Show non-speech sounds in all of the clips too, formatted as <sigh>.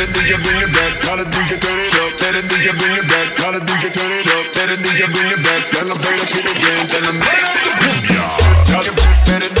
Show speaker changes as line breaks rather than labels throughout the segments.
Let a DJ bring it back. Let a DJ turn it up. Let a DJ bring it back. Let a DJ turn it up. Let a DJ bring it back. Then I'm playing it again. Then I'm playing the booyah. Let a DJ it.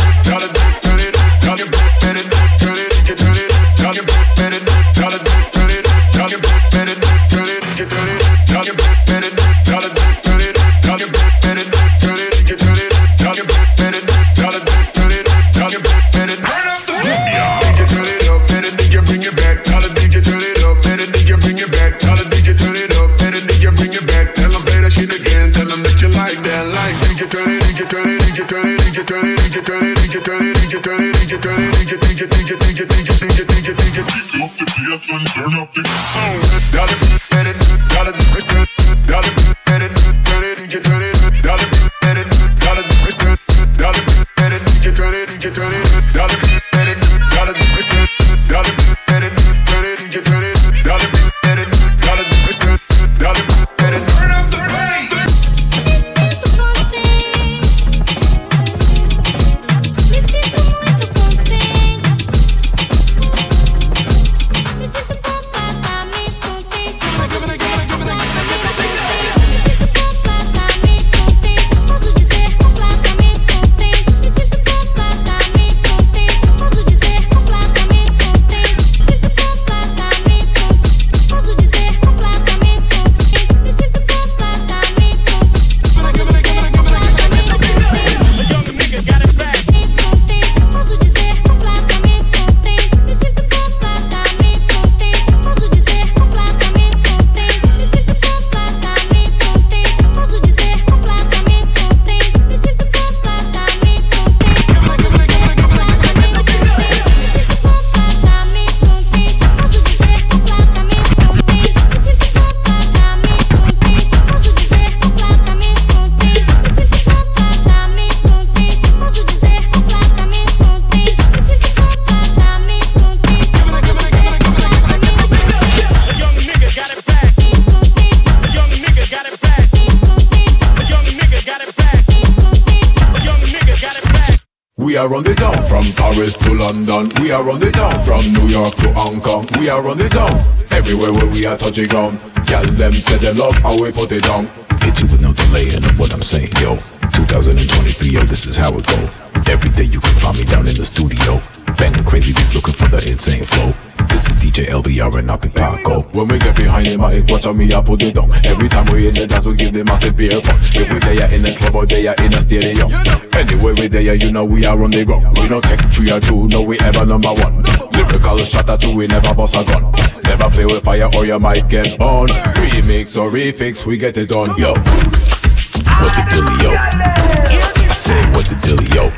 London. We are on the town from New York to Hong Kong. We are on the town everywhere where we are touching ground. Tell them say they love how we put it down.
Hit you with no delay in what I'm saying, yo. 2023, yo, this is how it go. Every day you can find me down in the studio. Banging crazy beats looking for the insane flow. This is DJ LBR and Napi Paco.
When we get behind the mic, watch on me, I put it down. Every time we in the dance, we give them a severe fun. If we there in the club or there in a stadium. Anyway, we there, you know we are on the ground. We don't take three or two, no, we ever number one. Lyrical shot at two, we never bust a gun. Never play with fire or you might get burned. Remix or refix, we get it done.
Yo, what the dilly, yo? I say, what the dilly, yo?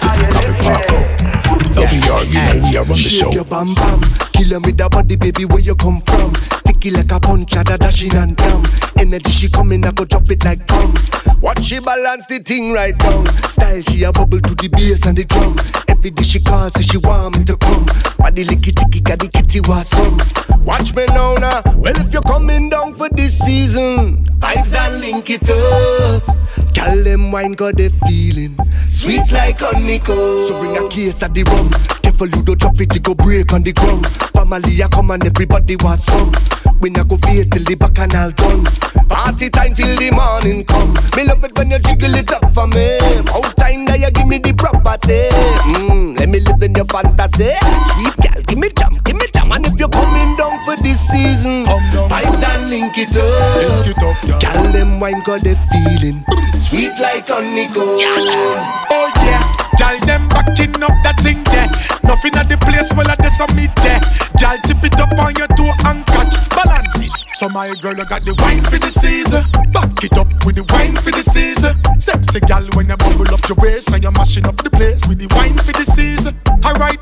This is Napi Paco. LBR, you know we are on the
Shake
show.
your bam bam, kill with that body, baby. Where you come from? Ticky like a punch, da dashing and damn. Energy she coming, I go drop it like bomb. Watch she balance the thing right down. Style she a bubble to the bass and the drum. Every day she calls, say she want me to come. Body licky ticky, the kitty was some. Watch me now, now. Well, if you're coming down for this season, vibes and link it up. Tell them wine got the feeling, sweet like honeycomb. So bring a case of the rum. Careful you don't drop it, it go break on the ground. Family a come and everybody was some. We not go fade till the back and all done. Party time till the morning come. Fantasy. Sweet girl, give me jam, give me jam. And if you're coming down for this season, vibes and link it up. Girl, them wine got the feeling, sweet like honeycomb.
Oh yeah, Gal them backing up that thing there. Nothing at the place well at the summit there. Gal tip it up on your toe and catch, balance it. So my girl, I got the wine for the season. Back it up with the wine for the season. Sexy gal when you bubble up your waist and you're mashing up the place with the wine for the season. Alright,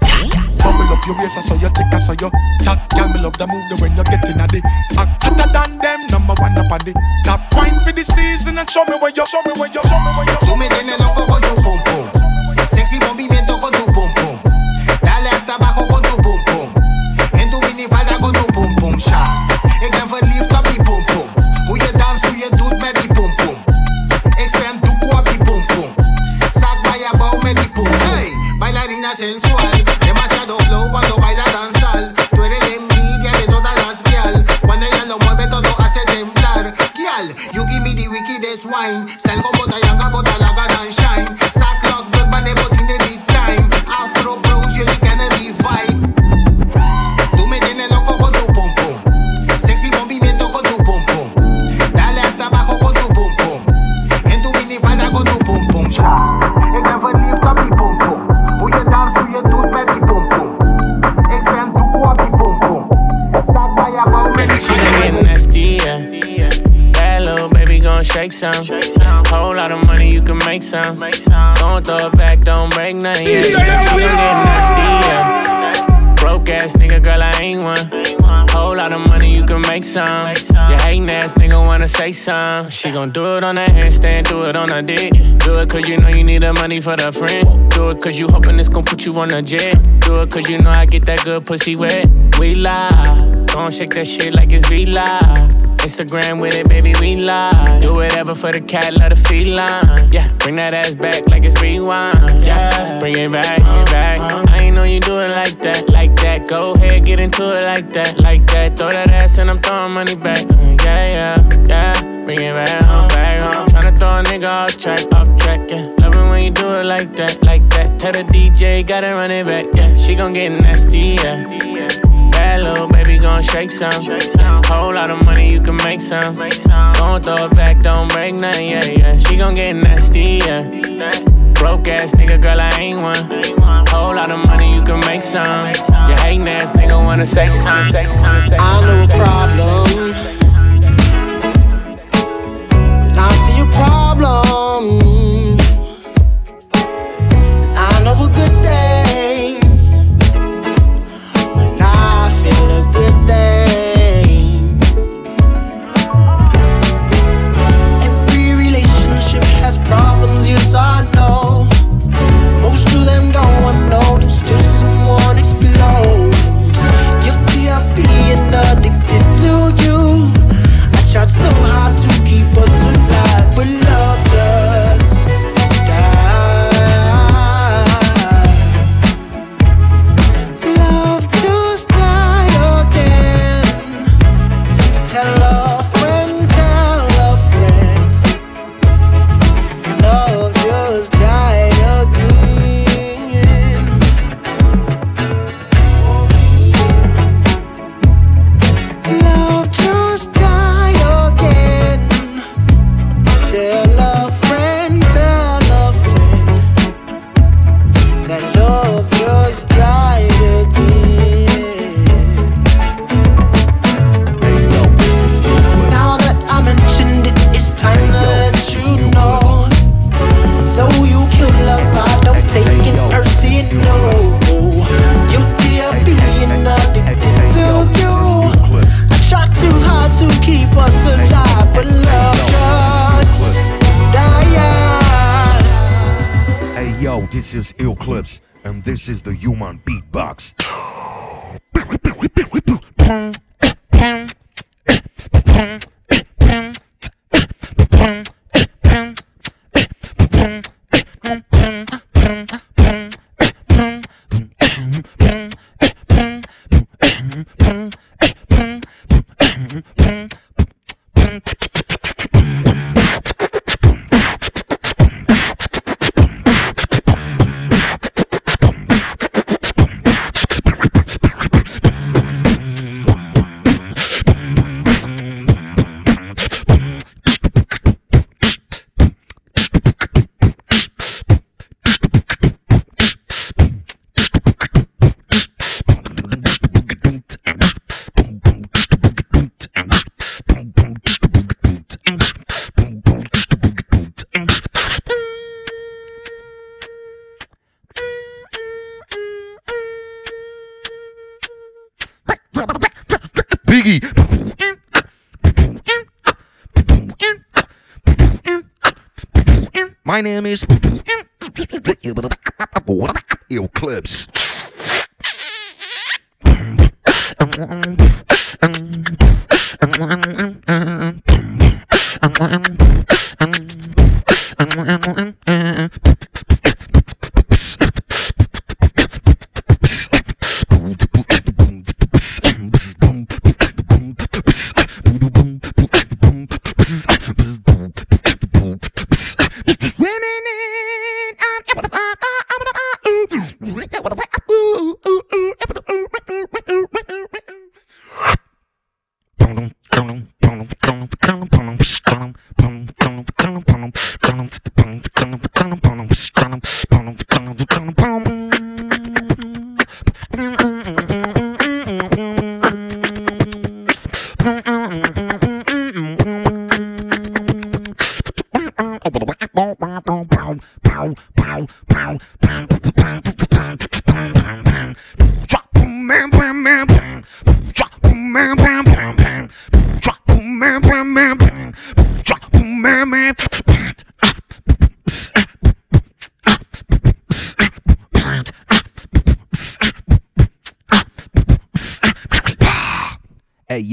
up your waist, I saw you tick, I saw you tack. Gal, me love the move the when you're getting at act. Hotter than them, number one up on the top. Wine for the season and show me where you, show me where you, show me where you.
Tú me tienes
shake some. Whole lot of money, you can make some. Don't throw it back, don't break nothing, yeah. She gon' get nasty, yeah. Broke ass nigga, girl, I ain't one. Whole lot of money, you can make some. You hating ass nigga wanna say some. She gon' do it on that handstand, do it on her dick. Do it cause you know you need the money for the friend. Do it cause you hoping it's gon' put you on a jet. Do it cause you know I get that good pussy wet. We lie. Gon' shake that shit like it's V Live. Instagram with it, baby, we live. Do whatever for the cat, let the feline. Yeah, bring that ass back like it's rewind. Yeah, bring it back, bring it back. I ain't know you do it like that, like that. Go ahead, get into it like that, like that. Throw that ass and I'm throwing money back. Yeah, yeah, yeah. Bring it back, home, back home. Tryna throw a nigga off track, off track, yeah. Love it when you do it like that, like that. Tell the DJ, gotta run it back, yeah. She gon' get nasty, yeah. Bad little gon' shake some. Whole lot of money, you can make some. Don't throw it back, don't break nothing, yeah, yeah. She gon' get nasty, yeah. Broke ass nigga, girl, I ain't one. Whole lot of money, you can make some. You hating ass nigga wanna say some, say some, say.
I know a problem. When I see a problem, I know a good thing.
My name is <laughs> Eclipse.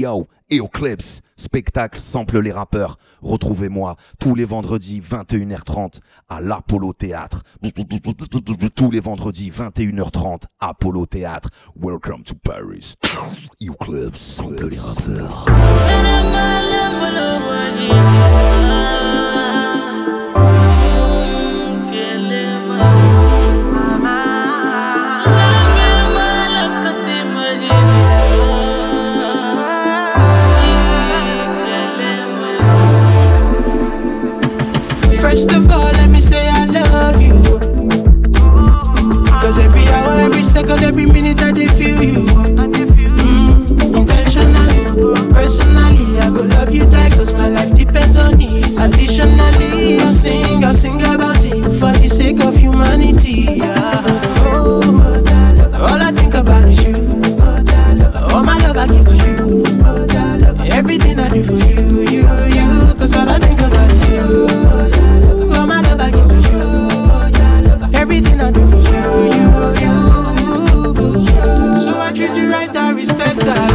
Yo, Eclipse, spectacle sample les rappeurs. Retrouvez-moi tous les vendredis 21h30 à l'Apollo Théâtre. Tous les vendredis 21h30 Apollo Théâtre. Welcome to Paris. Sample les rappeurs.
First of all, let me say I love you. Cause every hour, every second, every minute I feel you. Mm, intentionally, personally, I go love you die cause my life depends on it. Additionally, I'll sing, I'll sing about it for the sake of humanity. Yeah. Oh, all I think about is you. All my love I give to you. Everything I do for you, you, you. Cause all I think about is you. I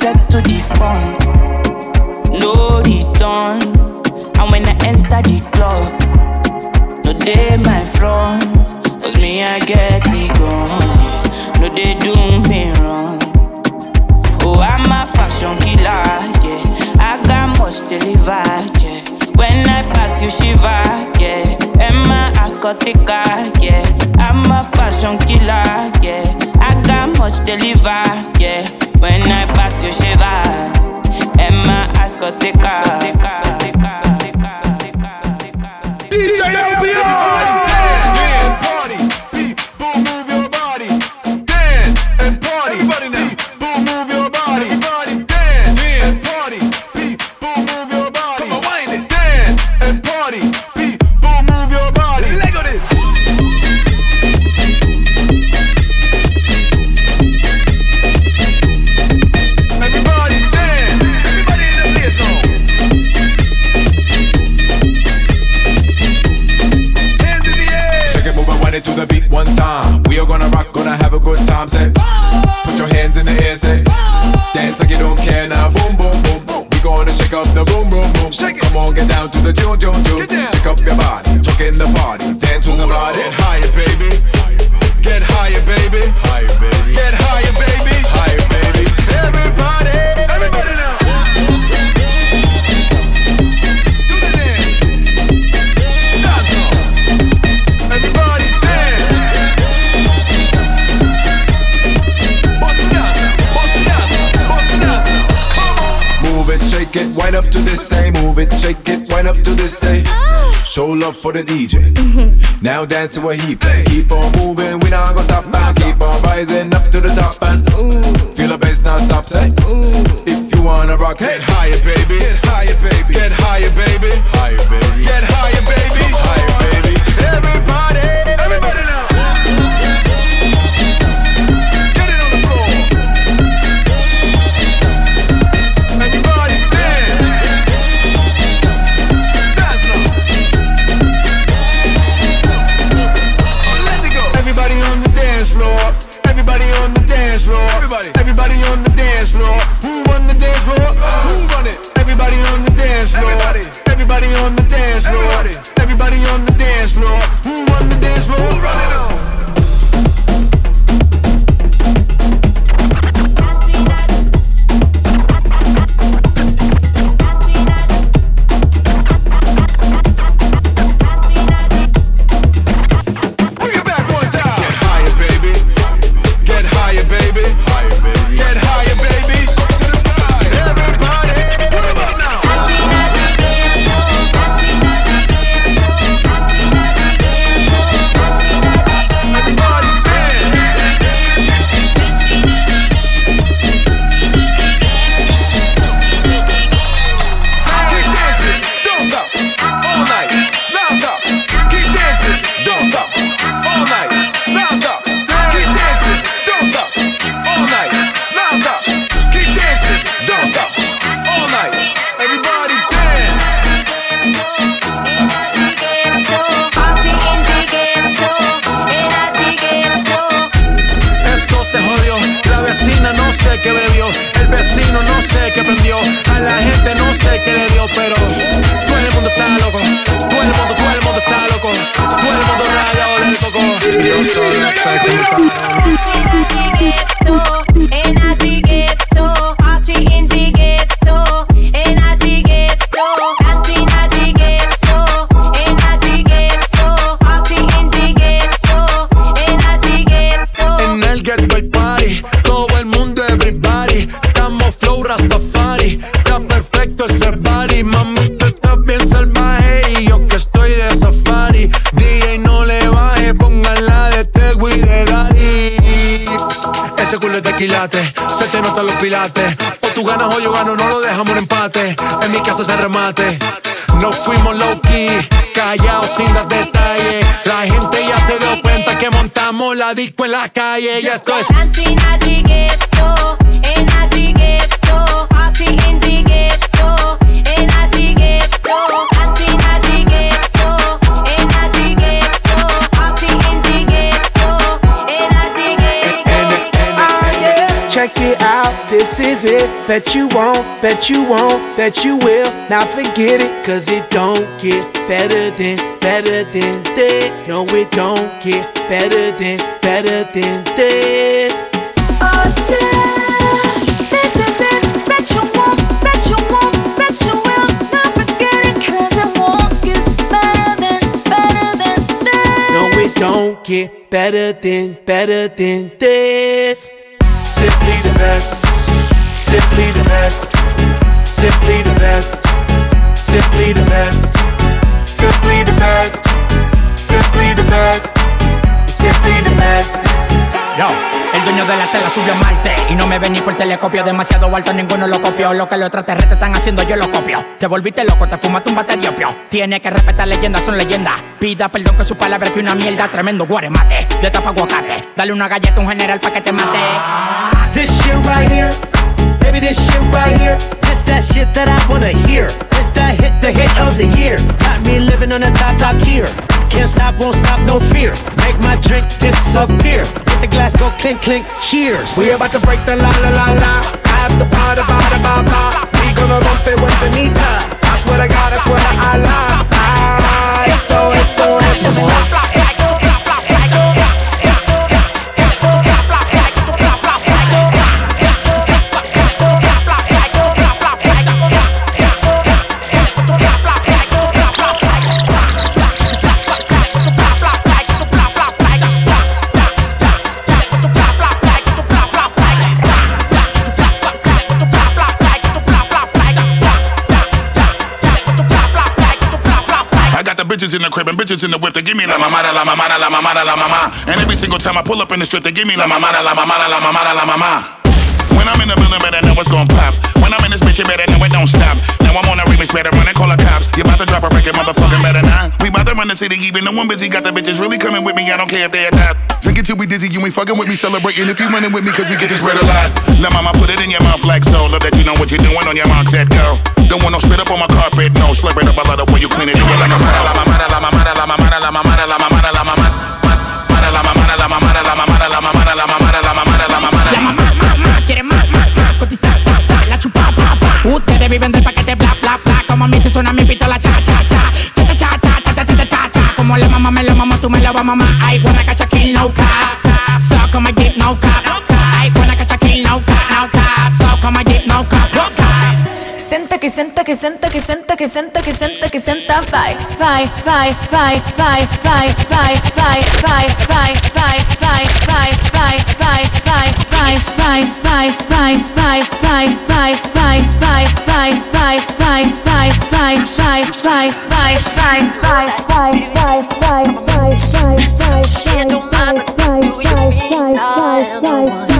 Set to the front. No return. And when I enter the club, no day my front. Cause me, I get gone. yeah. No, they do me wrong. Oh, I'm a fashion killer, yeah. I got much to deliver, yeah. When I pass you, shiver, yeah. And my ass got thicker, yeah. I'm a fashion killer, yeah. I got much to deliver, yeah. When I pass you, shiver. And my ass got thicker,
time. Say, put your hands in the air, say, dance like you don't care now. Boom, boom, boom, boom. We gonna shake up the boom, boom, boom. Shake it. Come on, get down to the tune, tune, tune. Shake up your body, joke in the party, dance with somebody.
Get higher, baby. Get higher, baby. Higher, baby. Get higher, baby. Higher, baby. Everybody, everybody
to this, say, move it, shake it, wind up to this, say. Show love for the DJ. Now dance to what he play. Keep on moving, we not gonna stop and keep on rising up to the top and feel the bass now stop. Say, if you wanna rock, hey,
higher, baby. La disco en la calle. Ya esto es.
Dancing at the ghetto, in at the ghetto, happy in the ghetto, in at the ghetto, dancing at the ghetto, in at the ghetto, happy in the ghetto, in at the ghetto.
Ah, Check it out, this is it. Bet you won't, bet you won't, bet you will. Now forget it, cause it don't get better than, better than this. No, it don't get better than, better than this.
This is it. Bet you won't, bet you won't, bet you will. Now forget it, 'cause it won't get better than, better than this.
No, it don't get better than, better than this. Simply the best, simply the best, simply the best, simply the best, simply the best, simply the best, simply the best.
Yo, el dueño de la tela subió a Marte Y no me vení por telescopio Demasiado alto, ninguno lo copió. Lo que los extraterrestres están haciendo, yo lo copio. Te volviste loco, te fumaste un bate de opio. Tiene que respetar leyendas, son leyendas. Pida perdón que su palabra que una mierda Tremendo guaremate, de tapa aguacate Dale una galleta a un general pa' que te mate.
This shit right here, baby, this shit right here. This that shit that I wanna hear. This that hit, the hit of the year. Got me living on a top, top tier. Can't stop, won't stop, no fear. Make my drink disappear. Hit the glass, go clink, clink, cheers.
We about to break the la la la la. After party, bada ba ba. We gonna romp it with the nita. That's what I swear to God, I swear to
bitches in the crib and bitches in the whip. They give me la mamada, la mamada, la mamada, la mama. And every single time I pull up in the strip, they give me la mamada, la mamada, la mamada, la mama. When I'm in the building, better know what's gon' pop. When I'm in this bitch, you better know it don't stop. Now I'm on a remix, better run and call the cops. You about to drop a record, motherfucker, better not. We about to run the city, even the one busy. Got the bitches really coming with me, I don't care if they adopt. Drink it till we dizzy, you ain't fucking with me, celebrating if you running with me, cause we get this red a lot. La mama, put it in your mouth like so. Love that you know what you're doing on your mark, set go. Don't want no spit up on my carpet, no. Slurp it up, I love the way you clean it. Do it like a la mamada. La mamada, la mamada, la mamada, la mamada, la mamada, la mamada, la mamada. La
mamá, mamá, quiere más Cotizar, sa, sa, la chupa, pa, pa Ustedes viven del paquete, bla, bla, bla Como a mí se suena mi pistola, cha, cha, cha Cha, cha, cha, cha, cha, cha, cha, cha, cha, cha Como la mamá me lo mamo, tú me lo vas a mamar I a kill, no cap So come and get no cap I wanna catch a kill, no cap, no cap So come and get no cap, no cap
Senta que senta que senta que senta que senta que senta que senta vai vai vai vai vai vai vai vai vai vai vai vai vai bye don't mind, you,
you, me, I'm the one.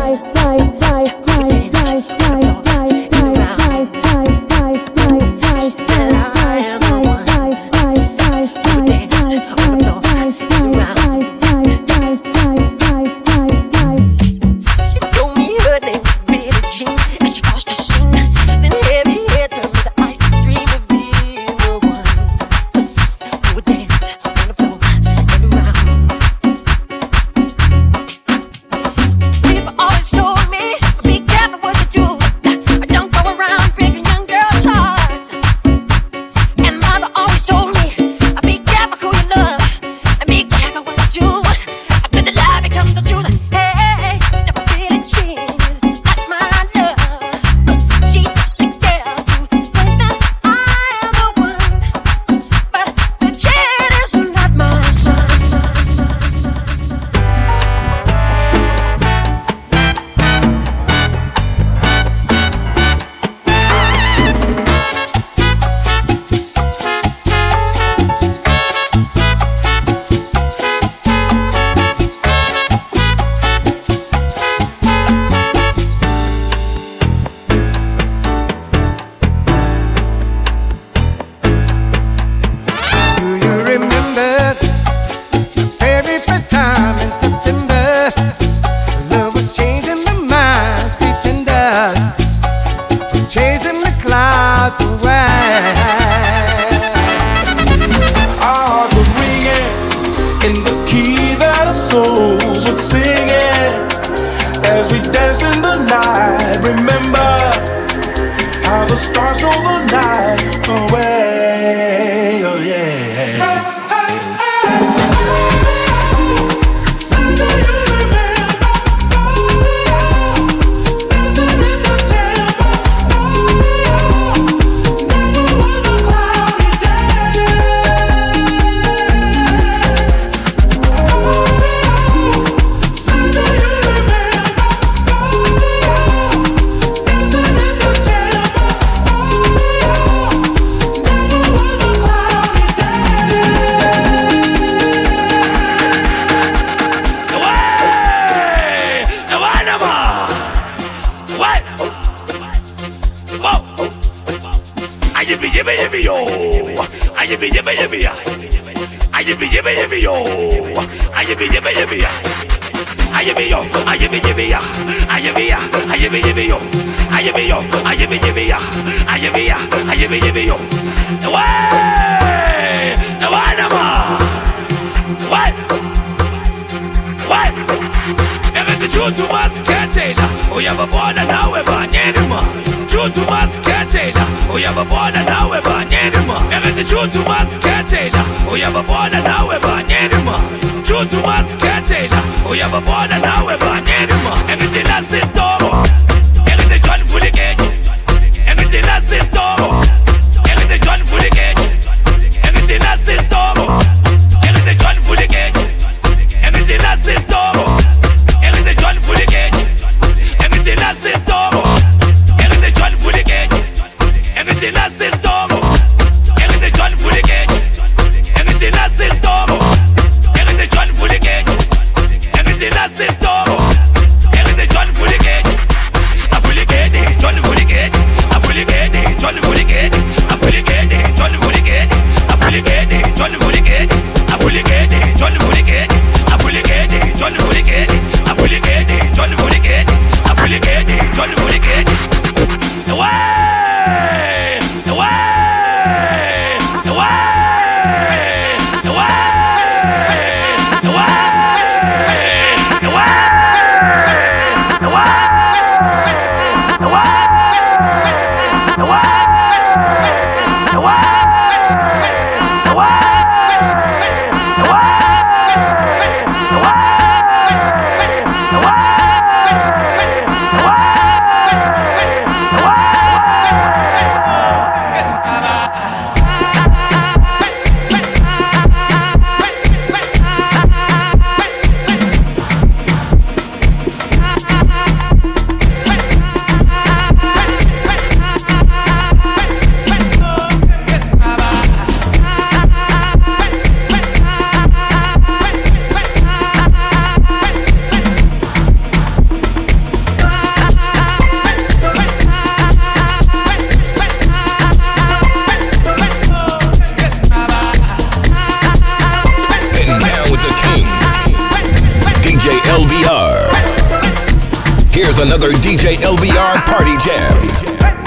Here's another DJ LBR party jam.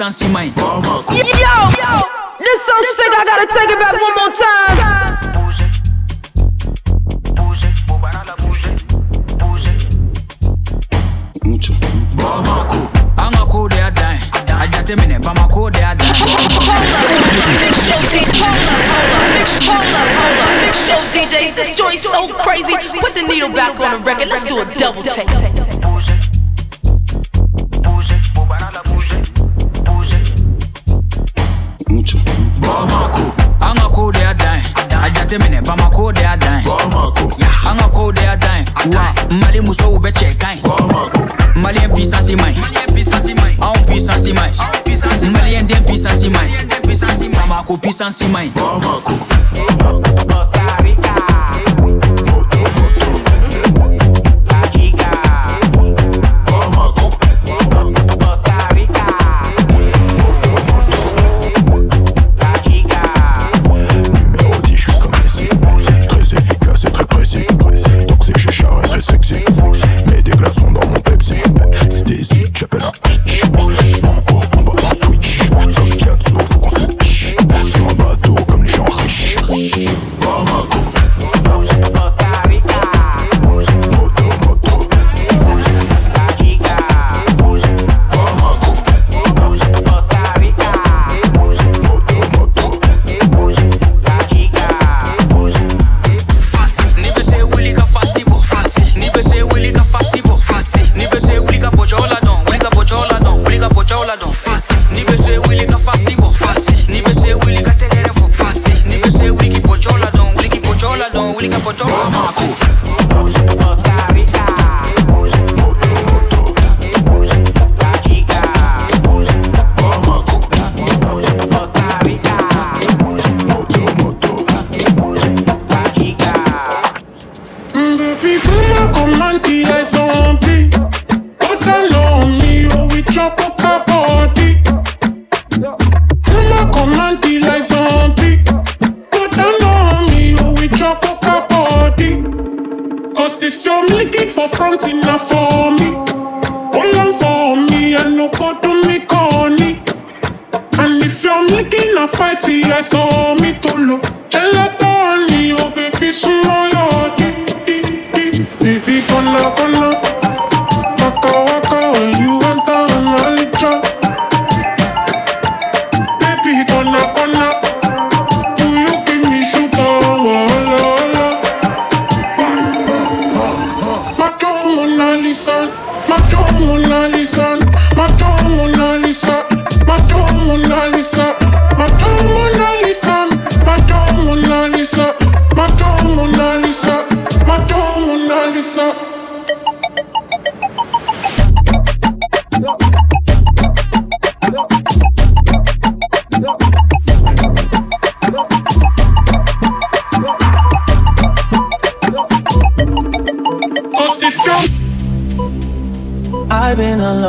I'm mine.
Yo,
chance,
mãe. Bom,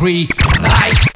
agree. Psych.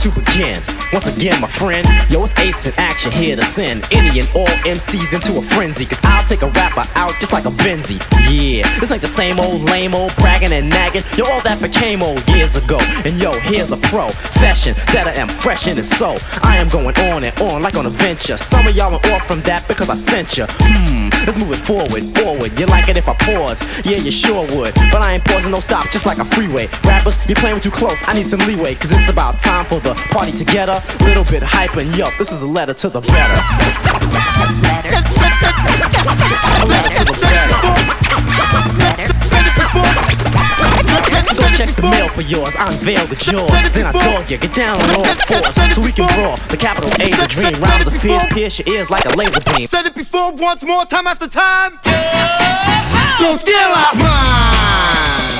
to begin. Once again, my friend, yo, it's Ace in action here to send any and all MCs into a frenzy. Cause I'll take a rapper out just like a Benzie. Yeah, this ain't the same old lame old bragging and nagging. Yo, all that became old years ago. And yo, here's a profession that I am fresh in and so I am going on and on like on a venture. Some of y'all are off from that because I sent you. Hmm, let's move it forward, forward. You like it if I pause? Yeah, you sure would. But I ain't pausing, no stop, just like a freeway. Rappers, you're playing with too close. I need some leeway, cause it's about time for the party together. Little bit hype and yup, this is a letter to the better. Letter to the better. Check the mail for yours, unveil the jaws. Then I dog you, get down on all fours so we can brawl. The capital A, the dream. Rhymes of fierce, pierce your ears like a laser beam.
Said it before, once more, time after time. Don't steal our minds.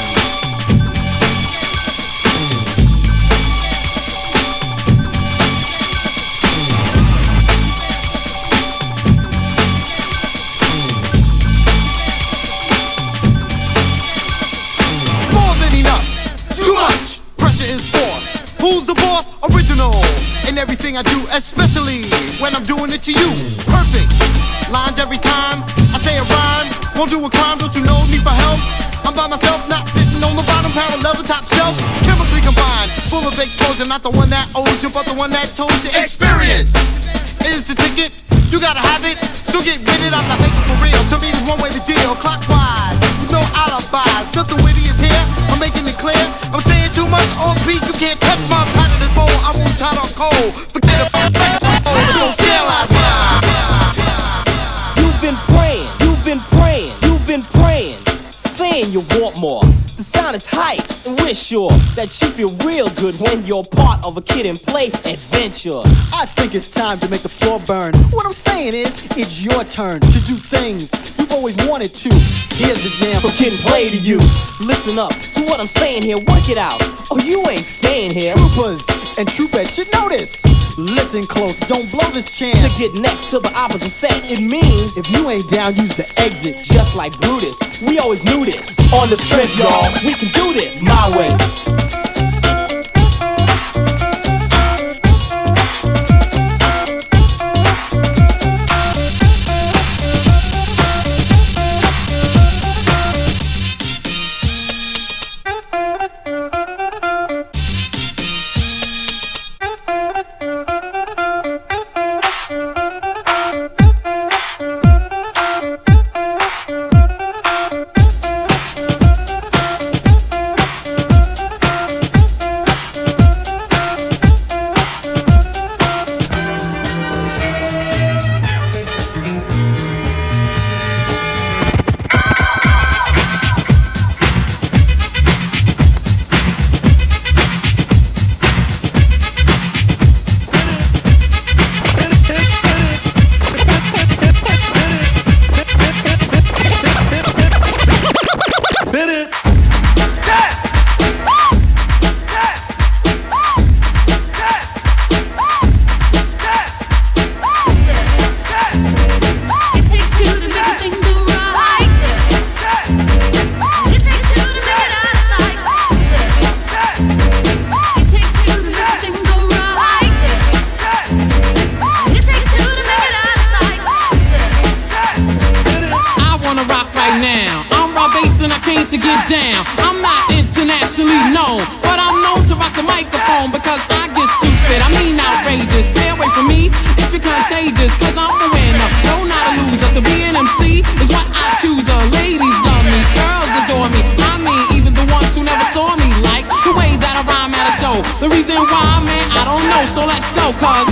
Who's the boss? Original. In everything I do, especially when I'm doing it to you. Perfect. Lines every time I say a rhyme. Won't do a crime, don't you know me for help? I'm by myself, not sitting on the bottom, parallel to top shelf. Chemically combined, full of exposure, not the one that owes you, but the one that told you. Experience is the ticket. You gotta have it, so get with it. I'm not making for real. To me, there's one way to deal. Clockwise, no alibis. Nothing witty is here. I'm making it clear. I'm saying too much on beat. You can't I won't hot or cold. Forget about it. Don't sterilize
You've been praying, you've been praying, you've been praying, saying you want more. The sound is hype, and we're sure that you feel real good when you're part of a Kid 'n Play adventure.
I think it's time to make the floor burn. What I'm saying is, it's your turn to do things you've always wanted to. Here's the jam
From getting and play to you. Listen up to what I'm saying here, work it out. Oh, you ain't staying here.
Troopers and troopettes should know this. Listen close, don't blow this chance.
To get next to the opposite sex, it means
if you ain't down, use the exit.
Just like Brutus, we always knew this. On the strip, y'all, we can do this my way.
Down. I'm not internationally known, but I'm known to rock the microphone because I get stupid. I mean outrageous. Stay away from me if you're contagious, cause I'm a winner. No, not a loser. To be an MC is what I choose. Uh, ladies love me, girls adore me. I mean, even the ones who never saw me like the way that I rhyme at a show. The reason why, man, I don't know. So let's go, cause.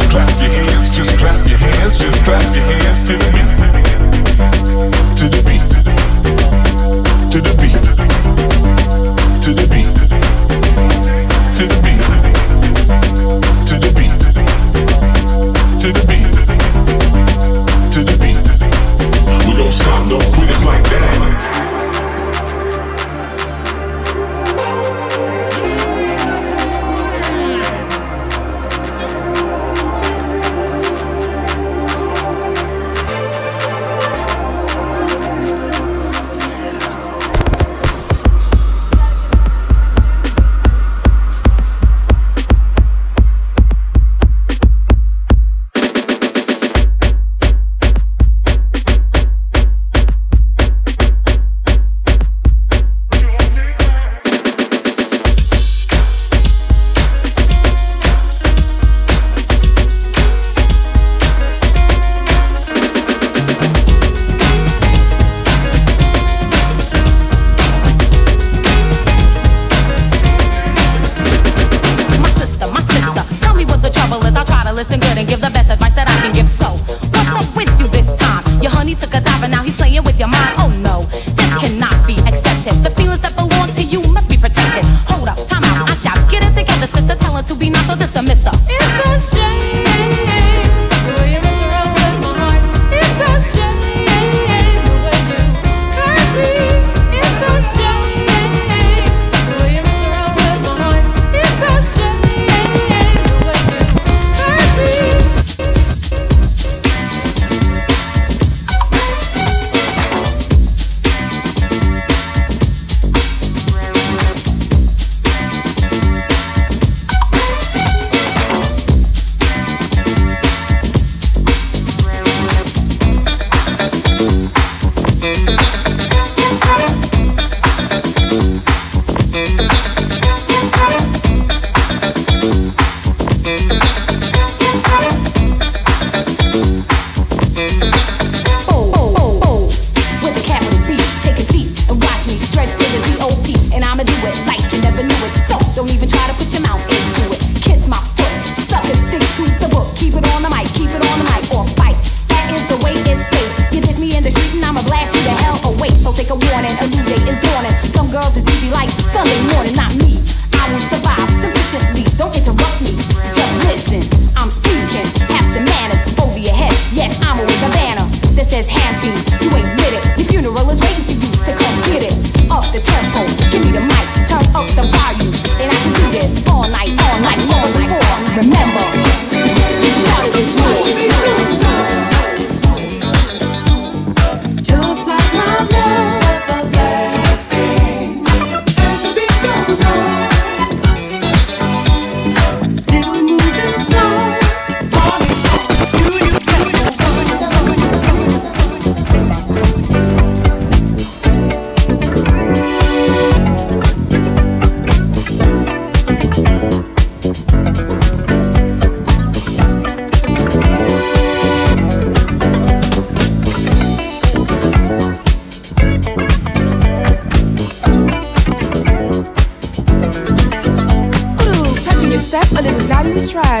Masterclass.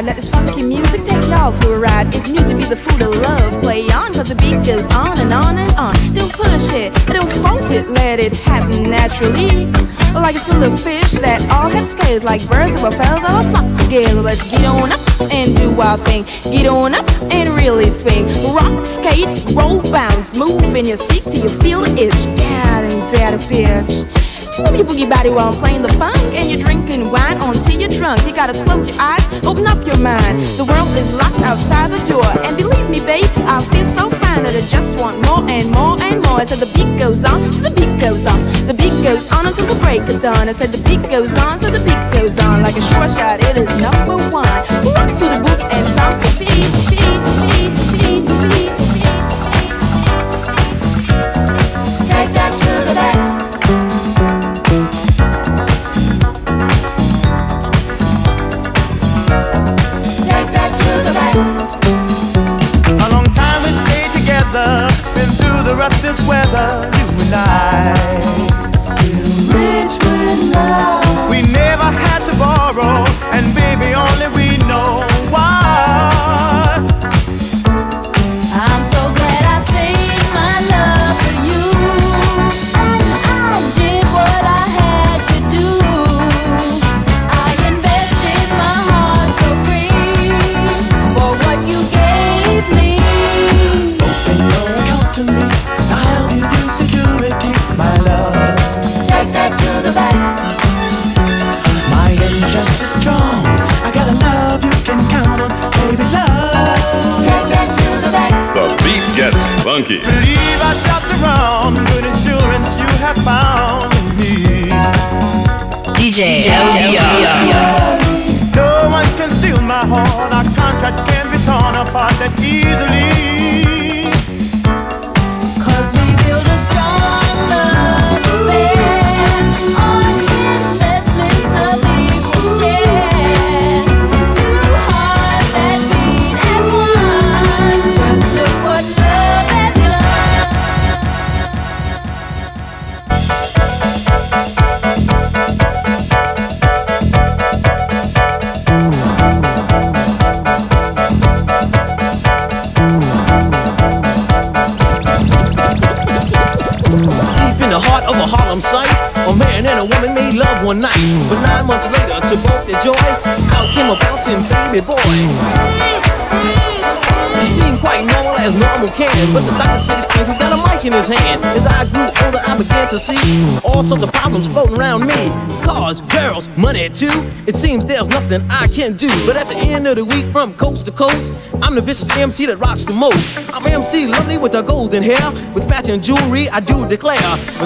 ride. Let this funky music take y'all for a ride. If music be the food of love, play on, cause the beat goes on and on and on. Don't push it, don't force it, let it happen naturally. Like a school of fish that all have scales, like birds of a feather flock together. Let's get on up and do our thing. Get on up and really swing. Rock, skate, roll, bounce, move in your seat till you feel the itch. Get in there, bitch. Move your boogie body while I'm playing the funk. And you're drinking wine until you're drunk. You gotta close your eyes, open up your mind. Mm. The world is locked outside the door. And believe me, babe, I feel so fine that I just want more and more and more. I said the beat goes on, so the beat goes on. The beat goes on until the break of dawn. I said the beat goes on, so the beat goes on. Like a short shot, it is number one. Rock to the book and stomp your feet.
Funky.
Believe I shopped around, good insurance you have found in me.
DJ
No one can steal my heart, our contract can be torn apart that easily.
Cause we build a strong love
baby boy. He seemed quite normal as normal can, but the said he's strange. He's got a mic in his hand. As I grew older, I began to see all sorts of problems floating around me. Cars, girls, money too. It seems there's nothing I can do. But at the end of the week, from coast to coast, I'm the vicious MC that rocks the most. I'm MC lovely with the golden hair, with matching jewelry. I do declare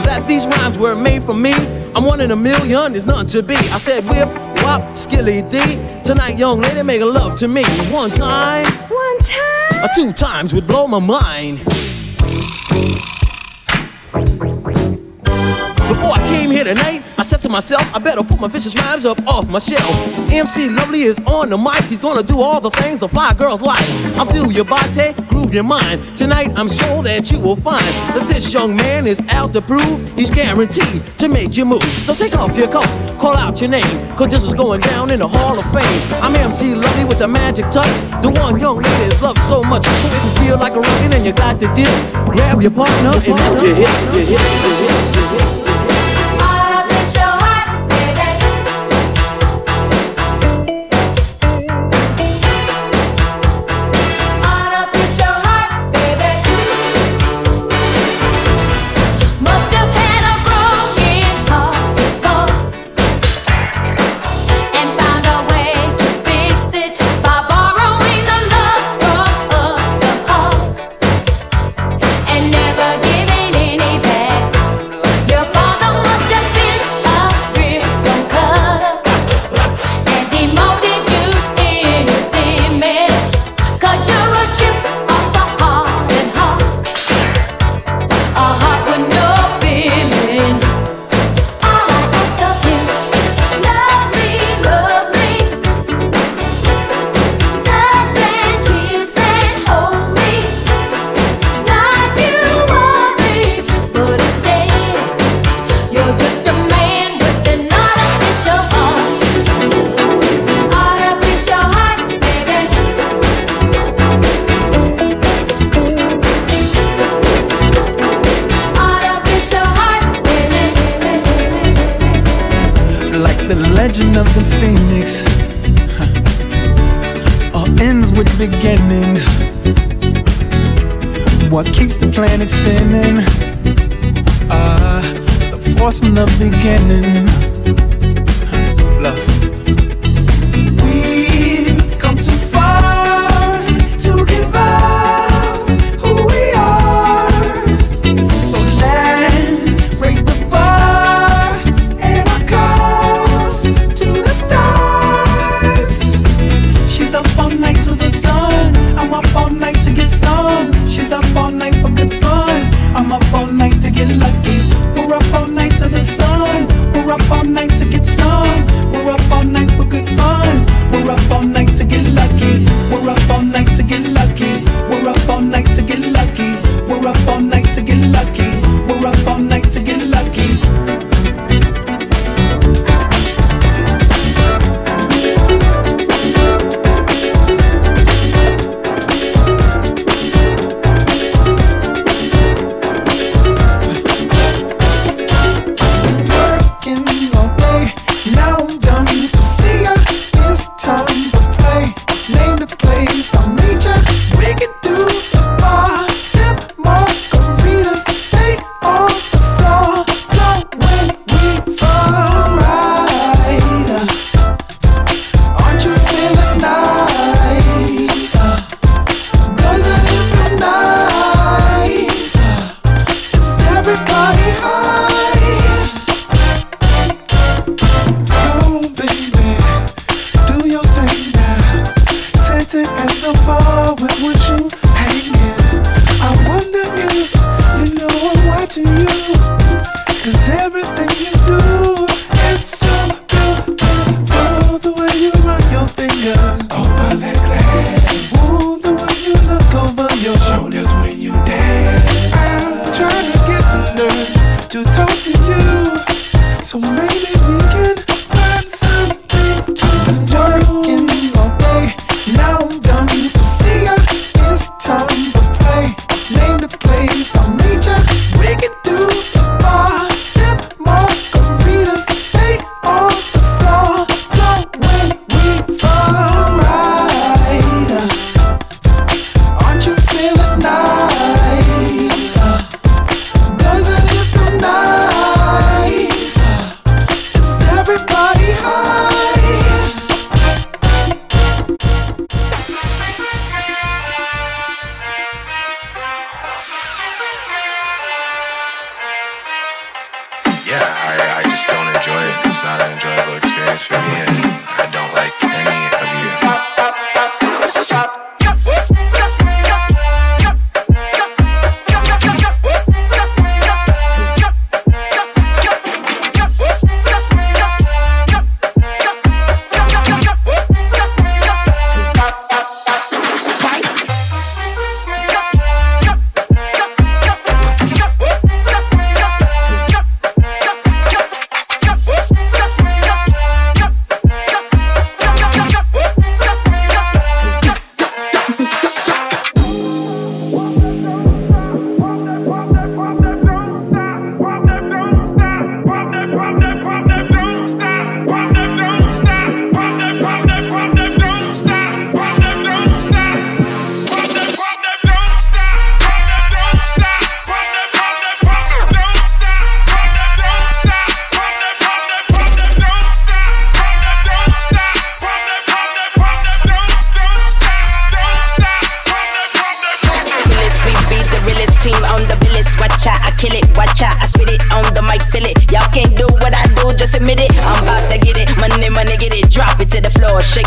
that these rhymes were made for me. I'm one in a million, there's nothing to be. I said whip, wop, skilly D. Tonight, young lady, make a love to me. One time,
one time,
or two times would blow my mind. Myself, I better put my vicious rhymes up off my shelf. MC Lovely is on the mic, he's gonna do all the things the fly girls like. I'll do your body, groove your mind. Tonight, I'm sure that you will find that this young man is out to prove he's guaranteed to make you move. So take off your coat, call out your name, cause this is going down in the Hall of Fame. I'm MC Lovely with the magic touch, the one young ladies love so much. So if you feel like a rockin' and you got the deal, grab your partner and move your hips, your hips, your hips, your hips.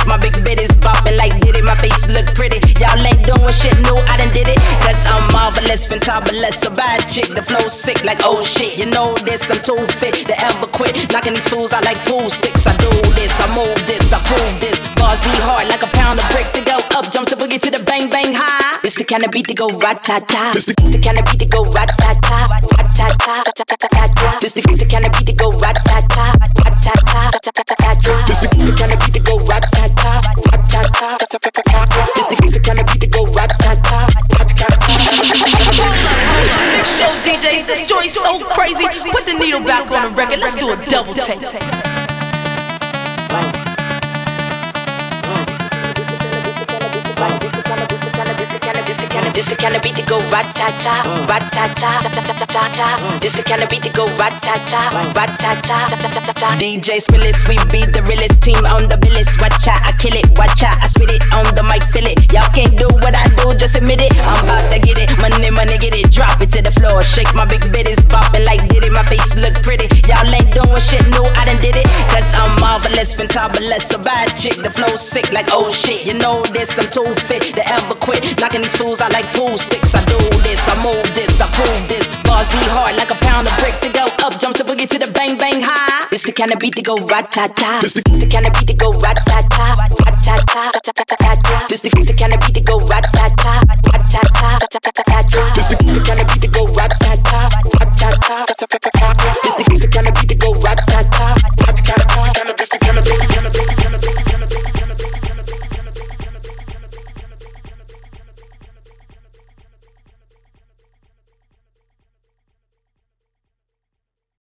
My big bitties, bopping like did it. My face look pretty. Y'all ain't doing shit new, I done did it. Cause I'm marvelous, fantabulous, a bad chick. The flow sick like oh shit. You know this, I'm too fit to ever quit. Knocking these fools out like pool sticks. I do this, I move this, I prove this. Bars be hard like a pound of bricks. It go up, jumps the boogie to the bang bang high. It's the kind of beat that go rat ta ta. It's the kind of beat that go rat ta ta, rat ta ta, ta ta ta. This the kind of beat that go rat ta ta, rat ta ta, ta ta ta ta This the the kind of beat that go rat ta ta,
show DJs, this joint so crazy. Put the needle back on the record. Let's do a double take.
This the kind of beat that go rat ta ta, rat ta ta, ta ta ta ta. This the kind of beat that go rat ta ta, rat ta ta, ta ta ta ta ta. DJ Spillis, we be the realest team on the billis. Watch out, I kill it, watch out, I spit it on the mic, feel it. Y'all can't do what I do, just admit it. I'm about to get it, money, money, get it, drop it to the floor. Shake my big bitties, bopping like did it. My face look pretty. Y'all ain't doing shit new, I done did it. Cause I'm marvelous, fantabulous, a bad chick. The flow sick like oh shit. You know this, I'm too fit to ever quit. Knocking these fools out like pool sticks. I do this, I move this, I prove this. Bars be hard like a pound of bricks. It go up, jumps the boogie to the bang bang high. This the kind of beat to go ratata. This the, this the kind of beat to go ratata, ratata, ratata. This the, this the kind of beat to go ratata, ratata, ratata. This the, this the kind of beat to go ratata, ratata, ratata. This the